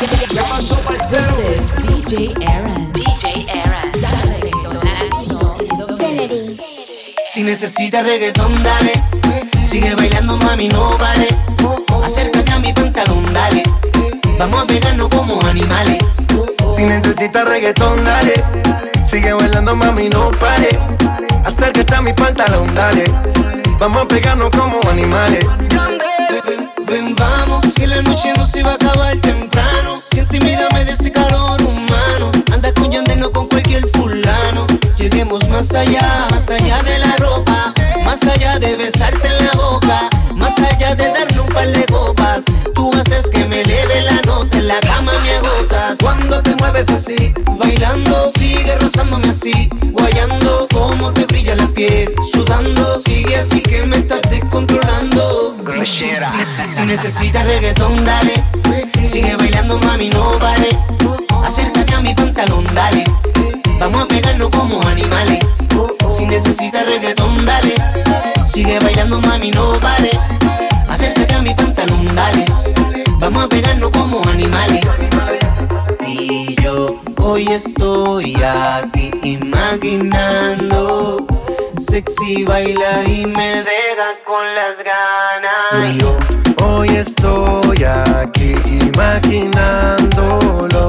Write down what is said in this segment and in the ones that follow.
¿Qué pasó, parcero? DJ Aaron. DJ Aaron. Si necesitas reggaetón, dale. Sigue bailando, mami, no vale. Acércate a mi pantalón, dale. Vamos a pegarnos como animales. Si necesitas reggaetón, dale. Sigue bailando, mami, no pare. Acércate a mi pantalón, dale. Vamos a pegarnos como animales. Ven, vamos, que la noche no se va a acabar temprano. Siente y de ese calor humano. Anda con con cualquier fulano. Lleguemos más allá, más allá de la ropa. Más allá de besarte en la boca. Más allá de darle un par de copas. Tú haces que me eleve la nota. En la cama me agotas. Cuando te mueves así, bailando, sigue rozándome así. Guayando, como te brilla la piel. Sudando, sigue así que me estás descontrolando. Si necesitas reggaetón, dale. Sigue bailando, mami, no vale. Acércate a mi pantalón, dale. Vamos a pegarnos como animales. Si necesitas reggaetón, dale. Sigue bailando, mami, no vale. Acércate a mi pantalón, dale. Vamos a pegarnos como animales. Y yo hoy estoy aquí imaginando. Sexy baila y me deja con las ganas. yo hoy estoy aquí imaginándolo.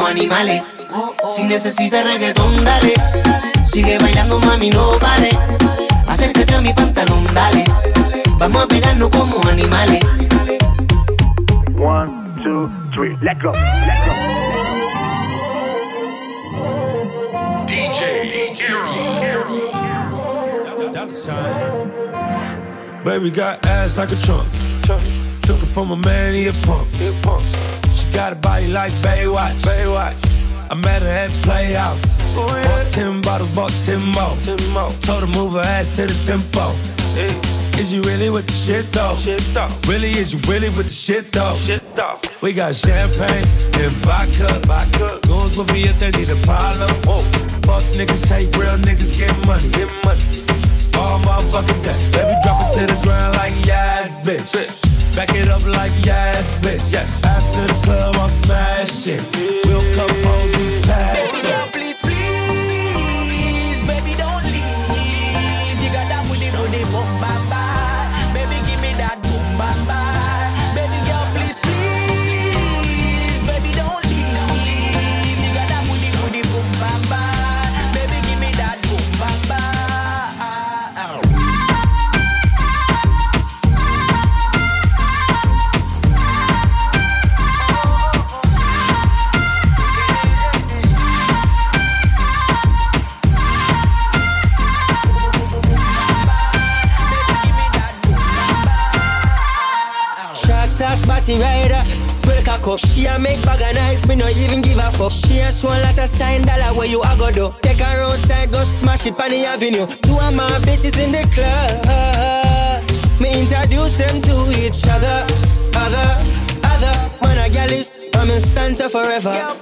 animales. Si necesitas reggaetón, dale. Sigue bailando, mami, no pare. Acércate a mi pantalón, dale. Vamos a pegarnos como animales. One, two, three, let go, let go. DJ Baby got ass like a trunk. Took it from a man, he a punk. She got a body like Baywatch. Baywatch. I met her at Playhouse. Oh, bought ten bottles, bought ten more. Told her move her ass to the tempo. Is you really with the shit though? Really, is you really with the shit though? We got champagne and vodka. vodka. Goons will be if they need a problem. Whoa. Fuck niggas, hate real niggas, get money. Get money. All motherfucking day. Baby, drop it to the ground like yes, bitch. Back it up like yes, bitch. After the club, I'm smashing. We'll come home, we pass it. Go smash it on the avenue. Two of my bitches in the club. Me introduce them to each other. Other, other. Man a gal is, I'm in stanza forever.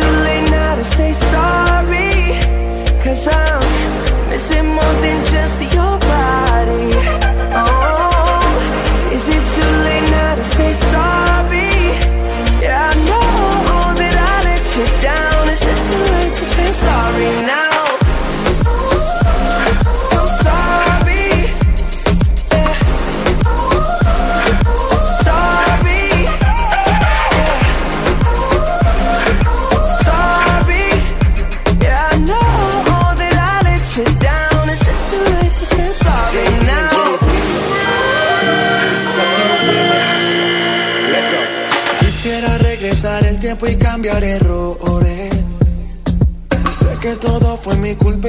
too late now to say sorry?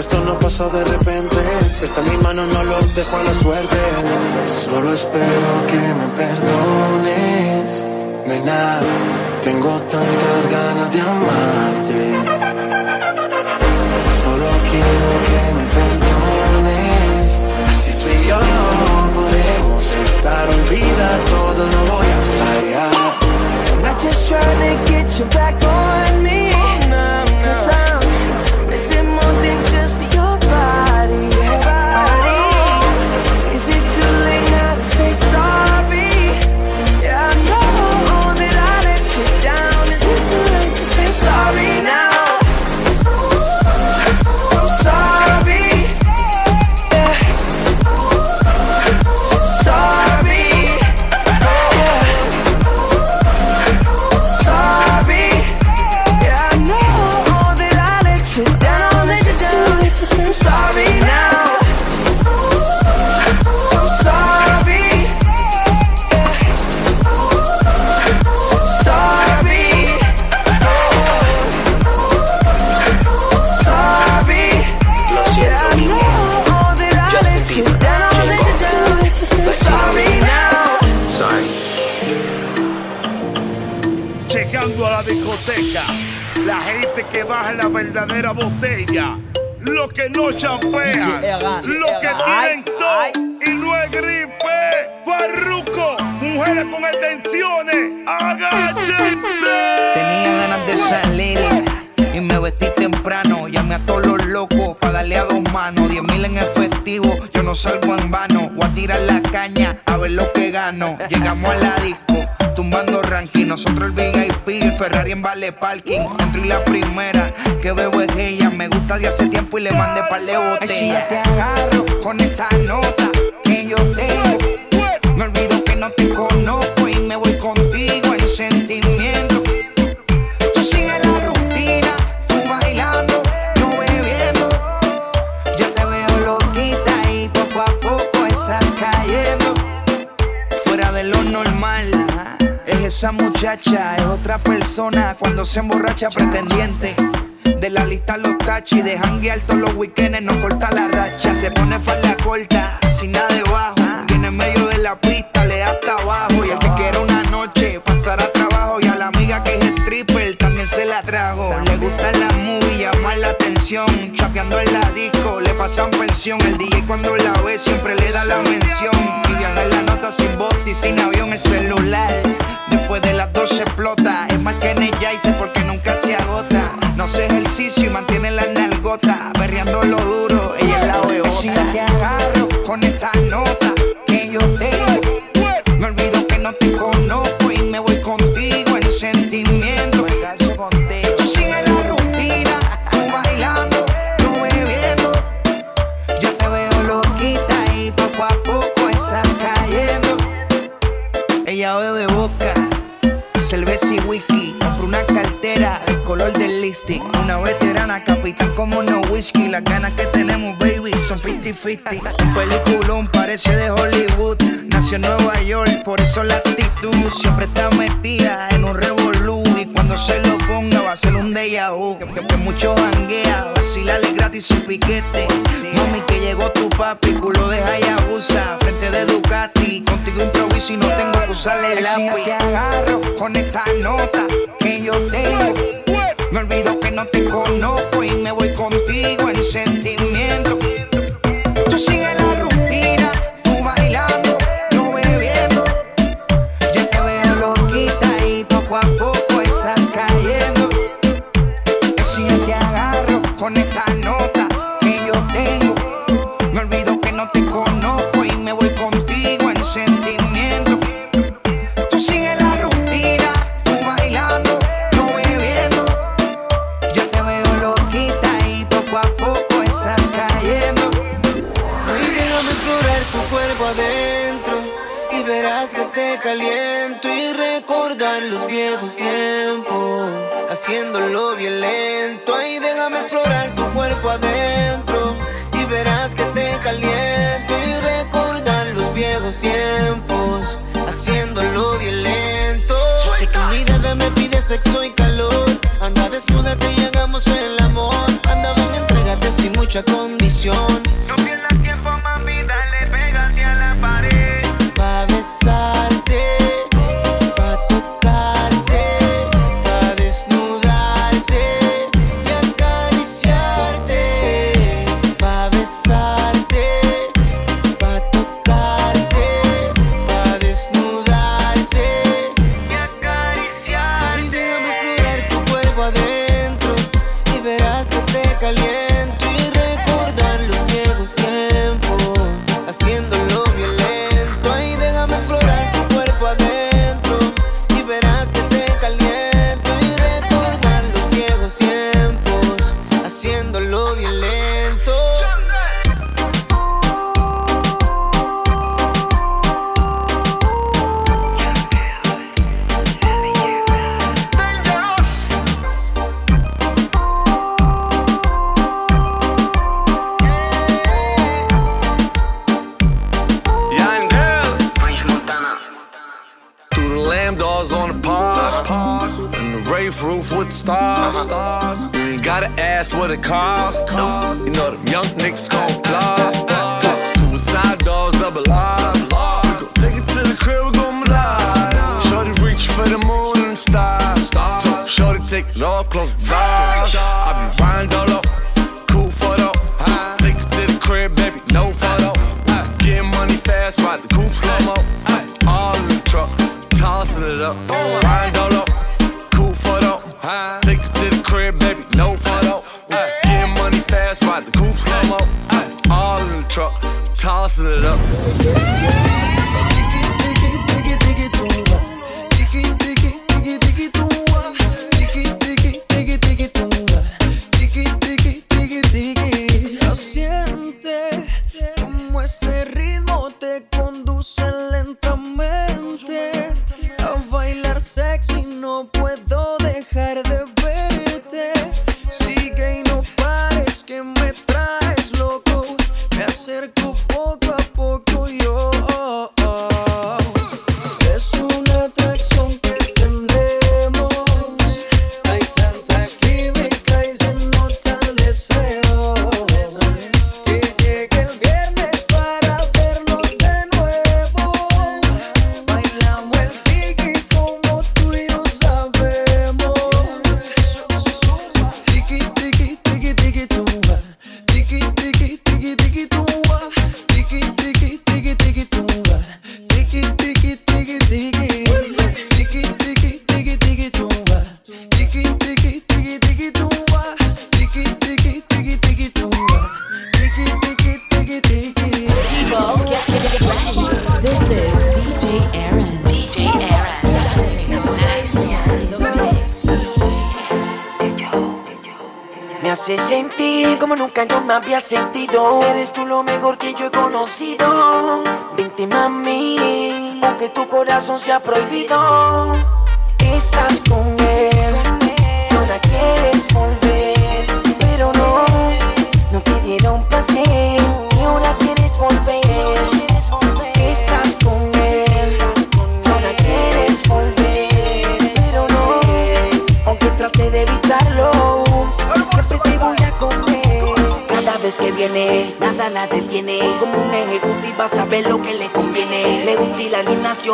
esto no pasó de repente. Si está en mi mano, no lo dejo a la suerte. Solo espero que me perdones. Nena, tengo tantas ganas de amarte. Solo quiero que me perdones. Si tú y yo no podemos estar, olvida todo, no voy a fallar. Not just trying to get you back on me. Verdadera botella, los que no champean, los que tienen todo y no es gripe, farruco, mujeres con extensiones, agáchense. Tenía ganas de salir y me vestí temprano. Llamé a todos los locos para darle a dos manos. Diez mil en efectivo, yo no salgo en vano. Voy a tirar la caña a ver lo que gano. Llegamos a la disco, tumbando ranking. Nosotros el VIP, el Ferrari en Vale Parking. Entro y la primera de hace tiempo y le mandé par de botellas. Si ya te agarro con esta nota que yo tengo. Me olvido que no te conozco y me voy contigo en sentimiento. Tú sigues la rutina, tú bailando, yo bebiendo. Yo te veo loquita y poco a poco estás cayendo. Fuera de lo normal, es esa muchacha, es otra persona cuando se emborracha pretendiente. Tachis, de janguear todos los weekends, no corta la racha. Se pone falda corta, sin nada debajo. Viene en medio de la pista, le da hasta abajo. Y el que quiera una noche, pasará trabajo. Y a la amiga que es stripper, también se la trajo. Le gusta la movie, llamar la atención. Chapeando en la disco, le pasan pensión. El DJ cuando la ve siempre le da la mención. Y viaja en la nota sin bote y sin avión el celular. Después de las 12 explota. Es más que hice porque nunca hace ejercicio y mantiene la nalgota. Berreando lo duro, graffiti. Un peliculón parece de Hollywood. Nació en Nueva York, por eso la actitud. Siempre está metida en un revolú. Y cuando se lo ponga va a ser un déjà vu. Que, que mucho janguea, vacilale gratis su piquete. Mami, que llegó tu papi, culo de Hayabusa. Frente de Ducati, contigo improviso y no tengo que usarle el lápiz. Si agarro con esta nota haciendo lo violento. Ahí déjame explorar tu cuerpo adentro y verás que te caliento y recordar los viejos tiempos haciendo lo violento. Que tu mirada me pide sexo y calor. Anda desnuda, te llegamos el amor. Anda, ven, entrégate sin mucha condición. roof with stars. stars. You gotta ask what it costs. You know them young niggas gon' fly. Suicide dolls, double R. We gon' take it to the crib, we gon' lie. Shorty reach for the moon and stars. Shorty take it off, close the I be riding all corazón se ha prohibido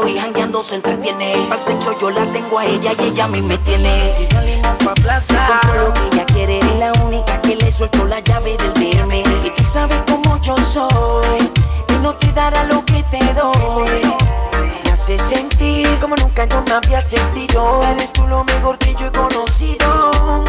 y jangueando se entretiene. Para sexo yo la tengo a ella y ella a mí me tiene. Si salimos pa' plaza, lo que ella quiere. Es la única que le suelto la llave del DM. Y tú sabes cómo yo soy, y no te dará lo que te doy. Me hace sentir como nunca yo me había sentido. Eres tú lo mejor que yo he conocido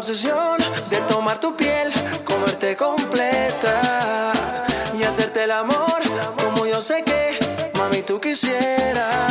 obsesión de tomar tu piel, comerte completa y hacerte el amor como yo sé que, mami, tú quisieras.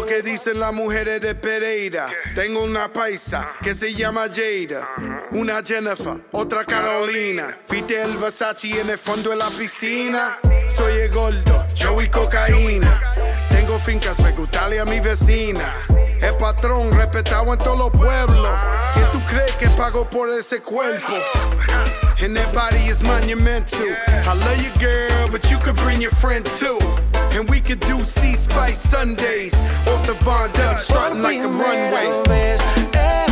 lo que dicen las mujeres de Pereira. Tengo una paisa que se llama Jada, una Jennifer, otra Carolina. Viste el Versace en el fondo de la piscina. Soy el gordo, yo y cocaína. Tengo fincas, me gusta a mi vecina. El patrón respetado en todos los pueblos. ¿Quién tú crees que pagó por ese cuerpo? And body is monumental. I love you, girl, but you could bring your friend too. And we could do Sea Spice Sundays off the Von Dutch, starting like a runway.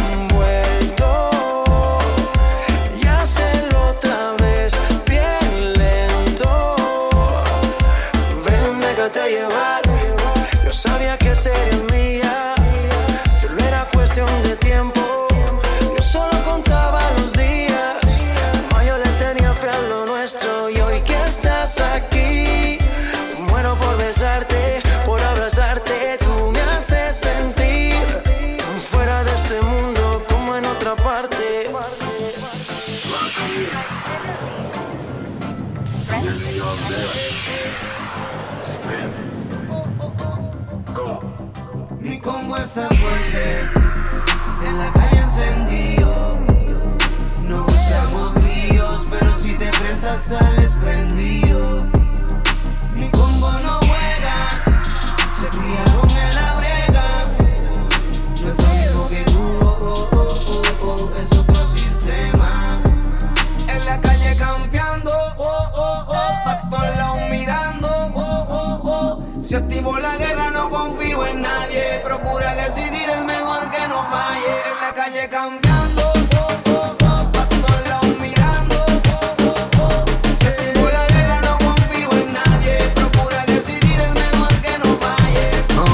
En la calle encendido. No buscamos ríos, pero si te prestas sales. On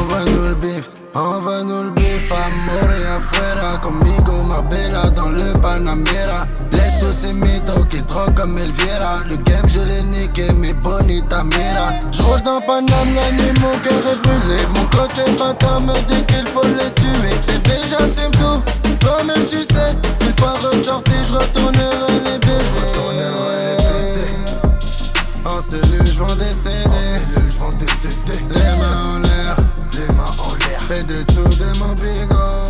va nous le bif, on va nous le bif, amour et afuera. Combigo, Marbella dans le Panamera. Les tous ces métaux qui se droguent comme Elviera. Le game, je l'ai niqué, mais bon, ni ta mère. Je rouge dans Panam, l'année, mon coeur est brûlé. Mon coquin, papa, m'a dit qu'il faut le tuer. T'es déjà c'est tout. Toi-même tu sais. Une fois ressorti, je retournerai les baiser. En cellule, je des CD. je. Les mains en l'air, les mains en l'air. Fais des sous de mon bigot.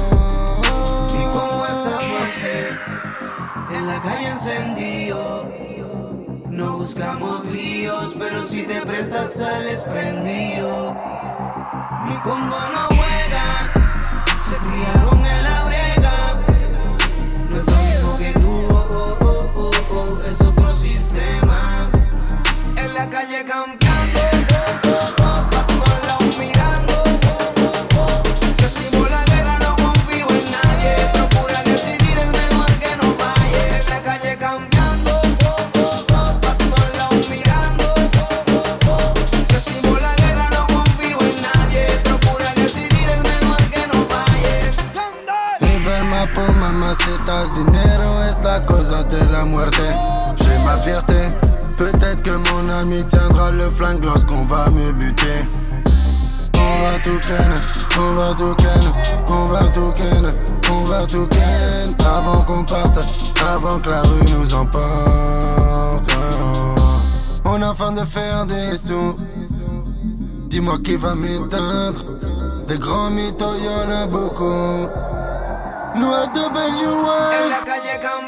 En la calle encendido. No buscamos líos, pero si te prestas sales prendido. Mi combo no juega, se criaron en la lorsqu'on va me buter. On va tout ken, on va tout ken, on va tout ken, on va tout ken. Avant qu'on parte, avant que la rue nous emporte. On a faim de faire des sous. Dis-moi qui va m'éteindre. Des grands mythos, y'en a beaucoup. Nous à W1.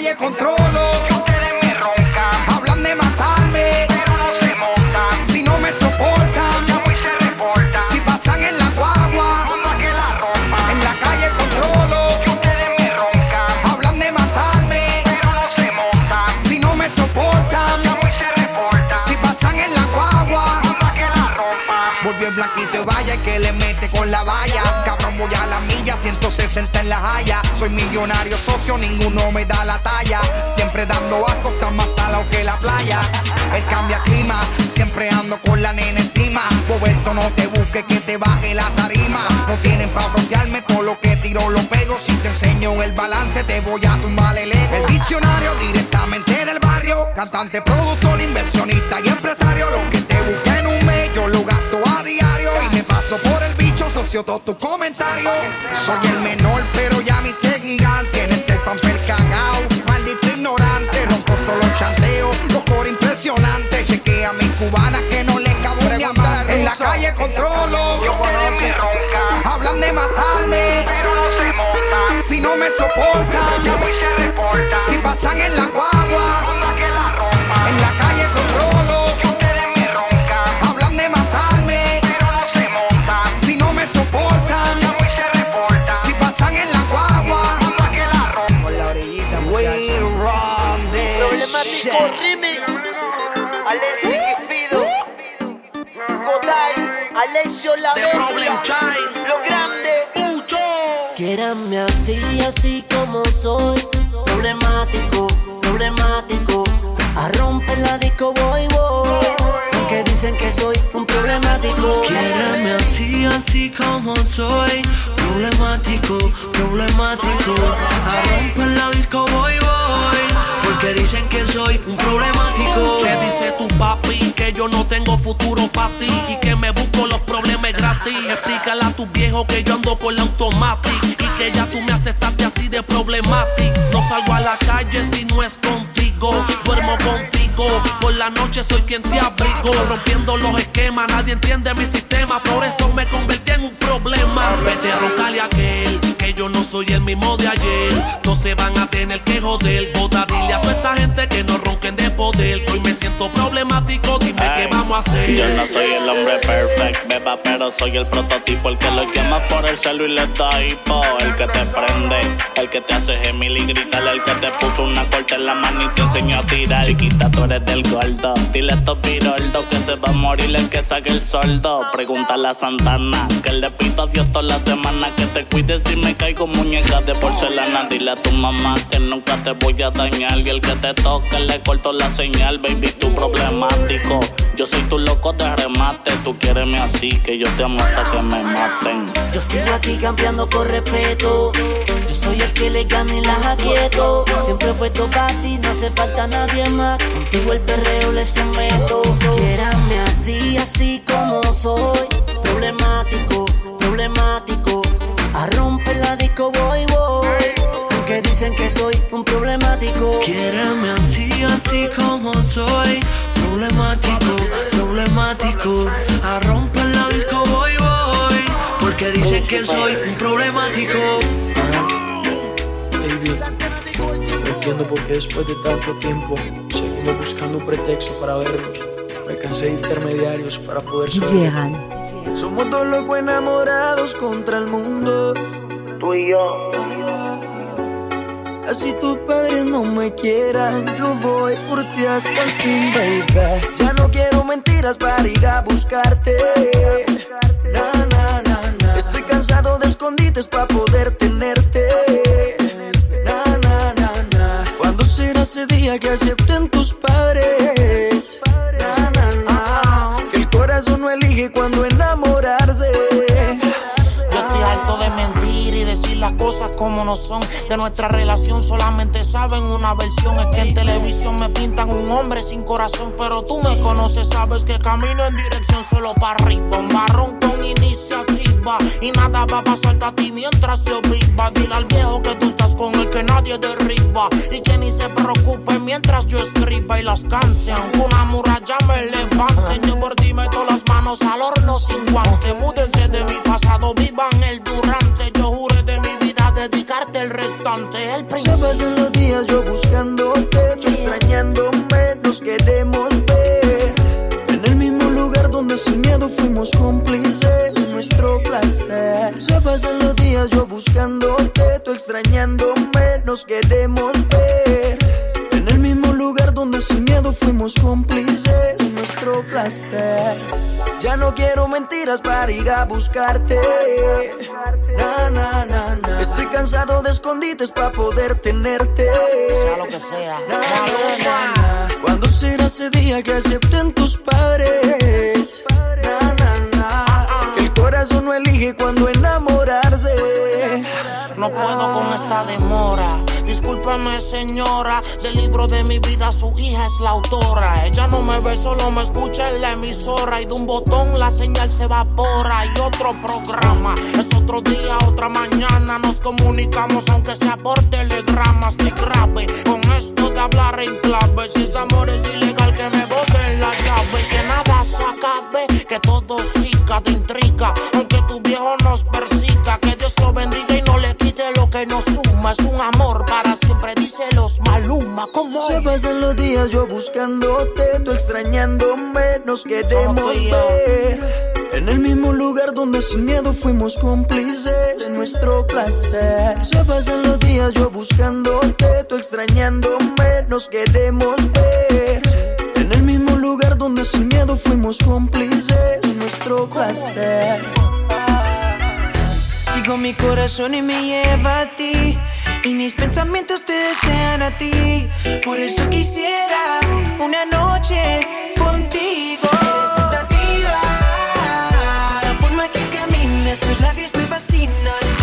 Calle controlo, que ustedes me roncan, hablan de matarme, pero no se montan. si no me soportan, Llamo y se reportan. si pasan en la guagua, Mando a que la rompan. en la calle controlo, Que ustedes me roncan, hablan de matarme, pero no se montan. si no me soportan, Llamo y se reportan. si pasan en la guagua. Mando a que la rompan. Volvió el blanquito y vaya que le mete con la valla. Cabrón, voy a la 160 en la haya. Soy millonario socio, ninguno me da la talla. Siempre dando asco, está más salado que la playa. Él cambia clima, siempre ando con la nena encima. Roberto, no te busques que te baje la tarima. No tienen pa' frontearme, todo lo que tiro lo pego. Si te enseño el balance, te voy a tumbar el ego. El diccionario directamente del barrio. Cantante, productor, inversionista y empresario. Todos tus comentarios. Soy el menor, pero ya me hice gigante. En ese pamper cagao, maldito ignorante. Rompo todos los chanteos, los coros impresionantes. Chequea a mis cubanas que no les cabo de. En la calle controlo, yo conoce. Hablan de matarme, pero no se montan. Si no me soportan, llamo y se reporta. Si pasan en la guagua, en la calle controlo. La Bestia. Lo grande. Quédame así, así como soy. Problemático, problemático. A romper la disco voy, voy. Aunque dicen que soy un problemático. Quiéreme así, así como soy. Problemático, problemático. A romper la disco voy, voy. Porque dicen que soy un problemático. ¿Qué dice tu papi? Que yo no tengo futuro para ti y que me busco los problemas gratis. Explícale a tu viejo que yo ando con la automatic y que ya tú me aceptaste así de problemático. No salgo a la calle si no es contigo. Duermo contigo. Por la noche soy quien te abrigo. Rompiendo los esquemas, nadie entiende mi sistema. Por eso me convertí en un problema. Vete a roncarle a que no soy el mismo de ayer. No se van a tener que joder. Bota, dile a toda esta gente que no ronquen de poder. Hoy me siento problemático. Dime qué vamos a hacer. Yo no soy el hombre perfect, beba, pero soy el prototipo. El que lo llama por el celo y le da hipo. El que te prende, el que te hace gemil y gritar. El que te puso una corta en la mano y te enseñó a tirar. Chiquita, tú eres del gordo. Dile a estos piroldos que se va a morir el que saque el soldo. Pregúntale a Santana que le pito a Dios toda la semana. Que te cuides si me caigo muñeca de porcelana. Dile a tu mamá que nunca te voy a dañar. Y el que te toque le corto la señal, baby, tú problemático. Yo soy tu loco de remate. Tú quiereme así que yo te amo hasta que me maten. Yo sigo aquí campeando por respeto. Yo soy el que le gana y la jaqueto. Siempre he puesto para ti, no hace falta nadie más. Contigo el perreo le someto. Quiérame así, así como soy. Problemático, problemático. A romper la disco voy, voy. Aunque dicen que soy un problemático. Quiéreme así, así como soy. Problemático, problemático. A romper la disco voy, voy. Porque dicen que soy un problemático. Baby, no entiendo por qué después de tanto tiempo seguimos buscando un pretexto para vernos. Me cansé de intermediarios para poder saber. Somos dos locos enamorados contra el mundo. Tú y yo. Así tus padres no me quieran, yo voy por ti hasta el fin, baby. Ya no quiero mentiras para ir a buscarte. Na, na, na, na. Estoy cansado de escondites para poder tenerte. Na, na, na, na. ¿Cuándo será ese día que acepten tus padres? Elige cuando enamorarse. Yo estoy harto de mentir y decir las cosas como no son. De nuestra relación solamente saben una versión. Es que en televisión me pintan un hombre sin corazón. Pero tú me conoces, sabes que camino en dirección solo para arriba. Un marrón iniciativa. Y nada va a pasarte a ti mientras yo viva. Dile al viejo que tú estás con el que nadie derriba. Y que ni se preocupe mientras yo escriba y las cante. Aunque una muralla me levanten. Yo por ti meto las manos al horno sin guante. Múdense de mi pasado, vivan el durante. Yo juré de mi vida dedicarte el restante. El Se príncipe. pasan los días yo buscándote, tú extrañándome, nos queremos fuimos cómplices, nuestro placer. Se pasan los días yo buscándote, tú extrañándome, nos queremos ver. En el mismo lugar donde sin miedo fuimos cómplices, nuestro placer. Ya no quiero mentiras para ir a buscarte. Na, na, na, na. Estoy cansado de escondites para poder tenerte. Sea lo que sea. Na, na, na, na. ¿Cuándo será ese día que acepten tus padres? Na, corazón no elige cuando enamorarse. No puedo con esta demora. Discúlpame, señora, del libro de mi vida su hija es la autora. Ella no me ve, solo me escucha en la emisora y de un botón la señal se evapora. Y otro programa, es otro día, otra mañana. Nos comunicamos aunque sea por telegrama. Estoy grave con esto de hablar en clave. Si es Es un amor para siempre, dice los Maluma. como Se pasan los días yo buscándote, tú extrañándome, nos queremos ver. En el mismo lugar donde sin miedo fuimos cómplices de nuestro placer. Se pasan los días yo buscándote, tú extrañándome, nos queremos ver. En el mismo lugar donde sin miedo fuimos cómplices de nuestro placer. Sigo mi corazón y me lleva a ti. Y mis pensamientos te desean a ti. Por eso quisiera una noche contigo. Eres tentativa. La forma que caminas, tus labios me fascinan.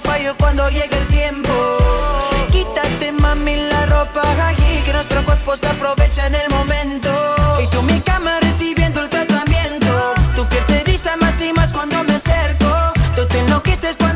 Fallo cuando llega el tiempo. Quítate, mami, la ropa allí, que nuestro cuerpo se aprovecha en el momento. Y tú mi cama recibiendo el tratamiento. Tu piel se eriza más y más cuando me acerco. Tú te enloqueces cuando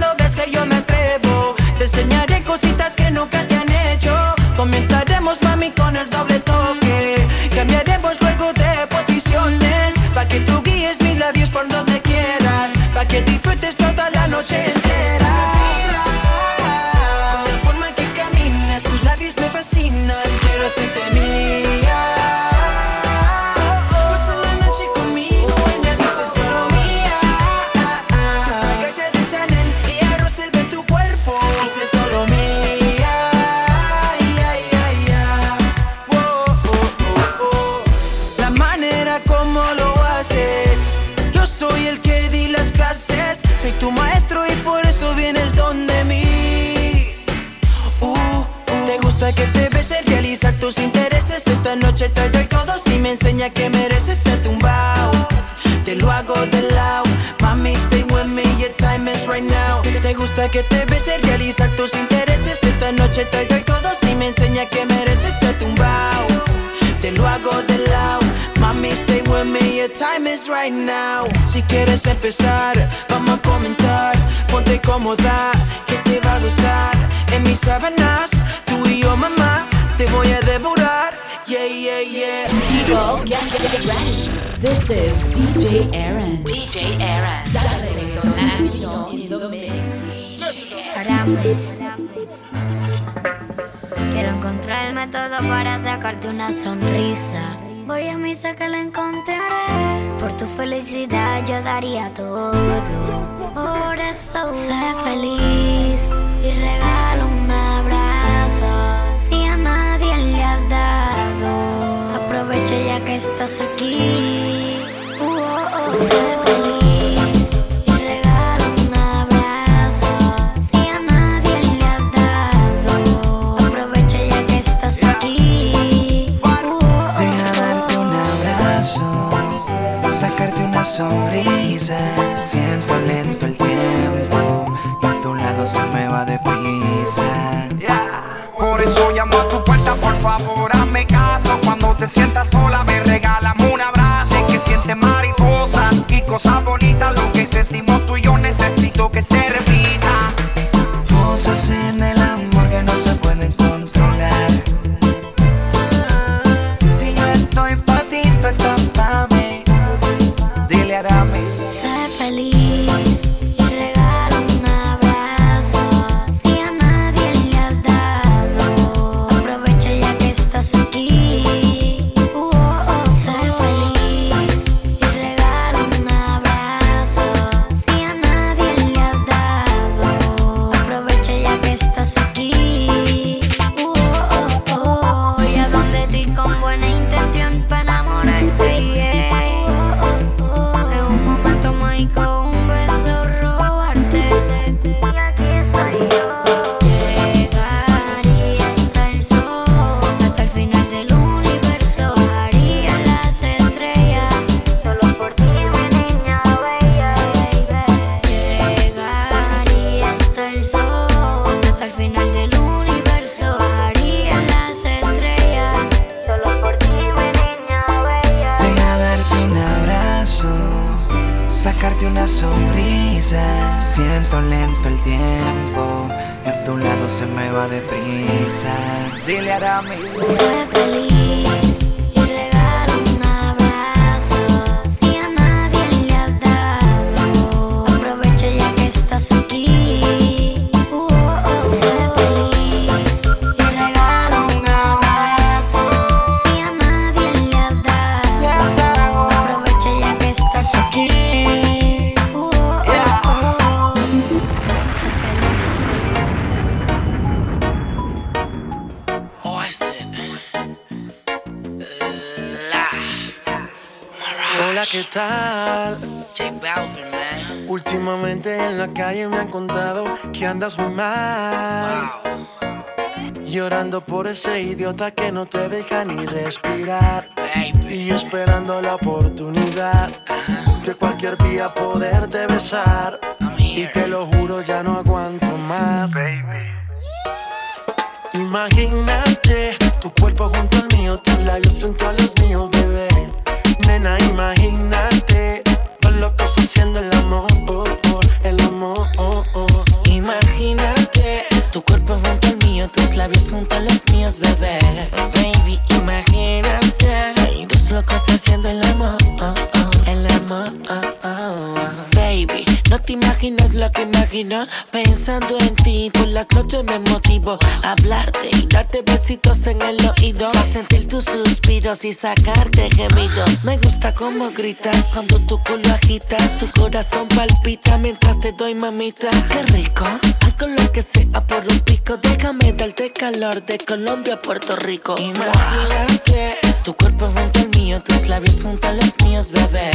noche te doy todo si me enseña que mereces ser tumbao. Te lo hago de lado. Mami, stay with me, your time is right now. Si quieres empezar, vamos a comenzar. Ponte cómoda, que te va a gustar. En mis sábanas, tú y yo, mamá, te voy a devorar. Yeah, yeah, yeah. People, get, get ready. This is DJ Aaron. DJ Aaron. Director Latino in the mix. Quiero encontrar el método para sacarte una sonrisa. Voy a misa que la encontraré. Por tu felicidad yo daría todo. Por eso sé feliz y regalo un abrazo. Si a nadie le has dado, aprovecha ya que estás aquí. Uh, oh, oh, sé feliz Siento lento el tiempo, y a tu lado se me va deprisa. Por eso llamo a tu puerta, por favor, hazme caso. Cuando te sientas sola, me regálame para enamorarte. Muy mal. Llorando por ese idiota que no te deja ni respirar. Y esperando la oportunidad de cualquier día poderte besar. Y te lo juro, ya no aguanto más. Imagínate tu cuerpo junto al mío, tus labios junto a los míos, bebé. Nena, imagínate dos locos haciendo el amor, oh, oh, el amor. Imagínate tu cuerpo junto al mío, tus labios junto a los míos, bebé. Baby, imagínate hay dos locos haciendo el amor, oh, oh, el amor. oh, oh, oh. Baby, no te imaginas lo que imagino pensando en ti. Por las noches me motivo a hablarte y darte besitos en el oído. A sentir tus suspiros y sacarte gemidos. Me gusta cómo gritas cuando tu culo agitas. Tu corazón palpita mientras te doy mamita. Qué rico, algo lo que sea por un pico. Déjame darte calor de Colombia a Puerto Rico. Imagínate tu cuerpo junto al mío, tus labios junto a los míos, bebé.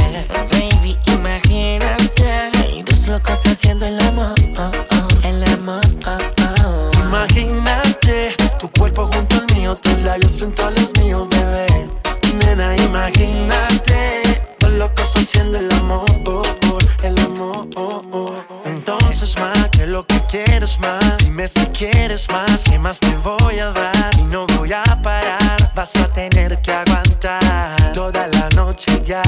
Baby, imagínate hay dos locos haciendo el amor, oh, oh, el amor. oh. Imagínate tu cuerpo junto al mío, tus labios junto a los míos, bebé. Nena, imagínate locos haciendo el amor, el amor. Entonces más que lo que quieres más, dime si quieres más, ¿qué más te voy a dar? Y no voy a parar, vas a tener que aguantar toda la noche ya.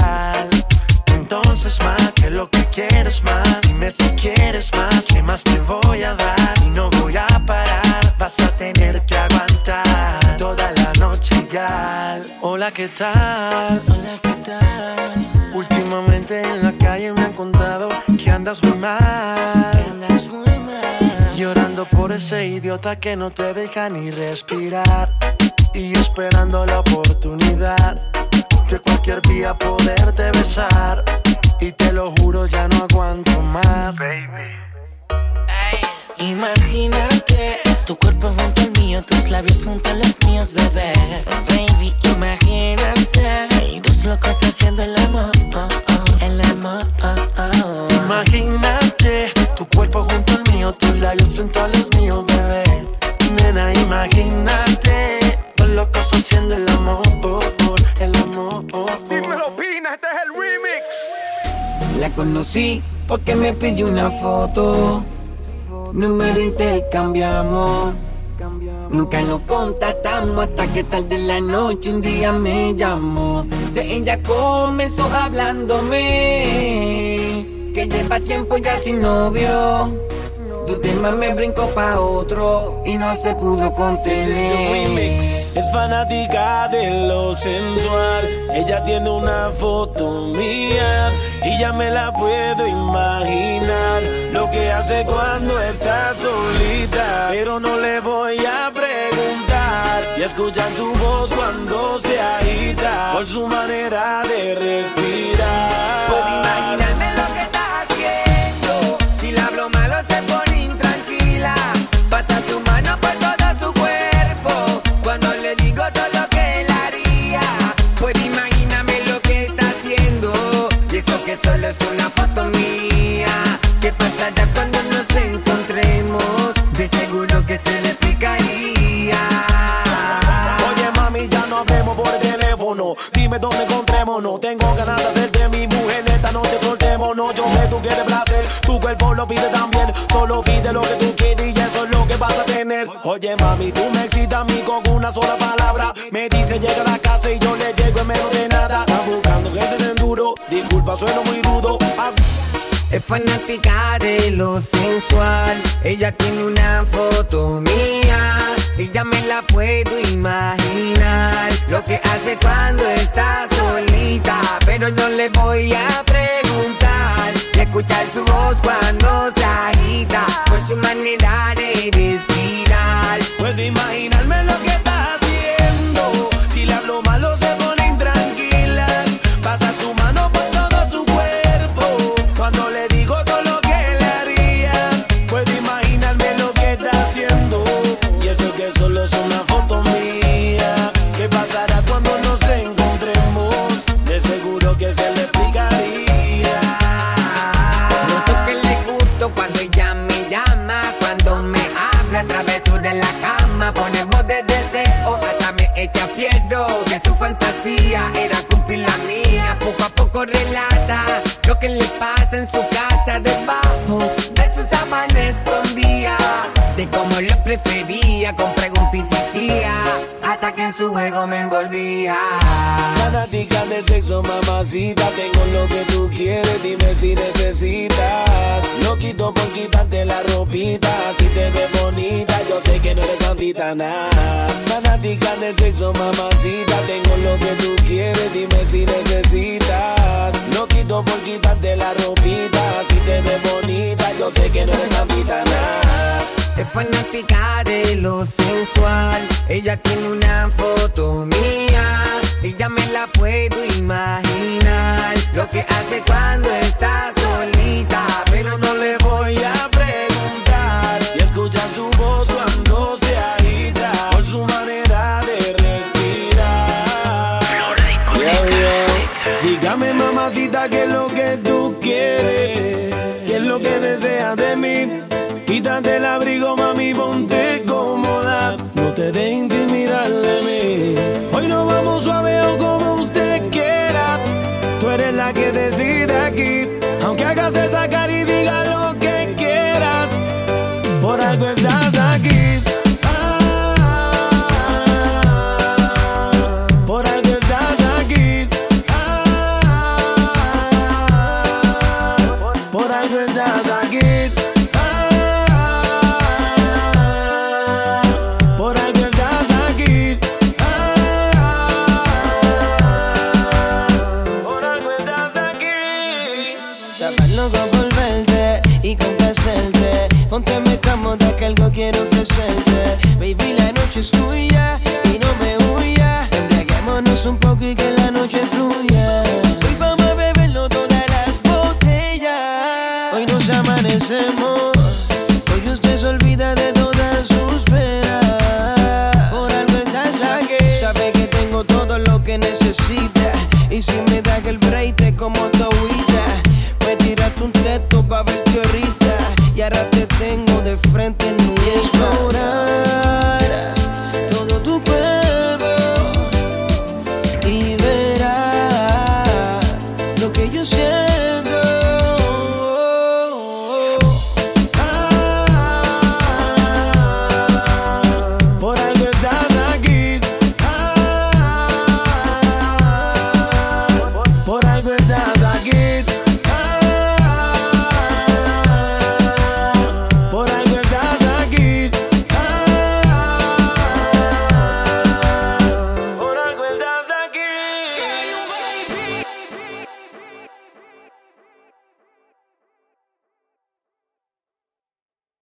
Entonces más que lo que quieres más Dime si quieres más ¿Qué más te voy a dar? Y no voy a parar Vas a tener que aguantar Toda la noche ya Hola, ¿qué tal? Hola, ¿qué tal? En la calle me han contado Que andas muy mal Que andas muy mal Llorando por ese idiota que no te deja ni respirar Y yo esperando la oportunidad de cualquier día poderte besar. Y te lo juro, ya no aguanto más. Imagínate tu cuerpo junto al mío, tus labios junto a los míos, bebé. Baby, imagínate dos locos haciendo el amor, oh, oh, el amor. oh, oh. Imagínate tu cuerpo junto al mío, tus labios junto a los míos, bebé. Nena, imagínate dos locos haciendo el amor, oh, el amor. oh, oh. Pina, este es el remix. La conocí porque me pidió una foto. Número intercambiamos. Nunca nos contactamos hasta que tarde en la noche un día me llamó. De ella comenzó hablándome. Que lleva tiempo ya sin novio. Dudé más me brincó pa' otro y no se pudo contener. Es fanática de lo sensual. Ella tiene una foto mía y ya me la puedo imaginar. Lo que hace cuando está solita. Pero no le voy a preguntar. Y escuchar su voz cuando se agita. Por su manera de respirar. Puedo imaginarme lo pide también. Solo pide lo que tú quieres y eso es lo que vas a tener. Oye mami, tú me excitas a mí con una sola palabra. Me dice llega a la casa y yo le llego en menos de nada. Está buscando gente de enduro. Disculpa, sueno muy rudo. Ah, Es fanática de lo sensual. Ella tiene una foto mía y ya me la puedo imaginar. Lo que hace cuando está solita, pero no le voy a preguntar. Y escuchar su voz cuando se agita por su manera de respirar. Puedo imaginarme lo que hasta me echa fierro, que su fantasía era cumplir la mía, poco a poco relata su juego me envolvía. Fanática del sexo, mamacita. Tengo lo que tú quieres, dime si necesitas. No quito por quitarte la ropita. Si te ves bonita, yo sé que no eres santita nada. Fanática del sexo, mamacita. Tengo lo que tú quieres, dime si necesitas. No quito por quitarte la ropita. Si te ves bonita, yo sé que no eres santita. Es fanática de lo sensual. Ella tiene una foto mía y ya me la puedo imaginar. Lo que hace cuando está solita, pero no le voy a preguntar. Y escuchar su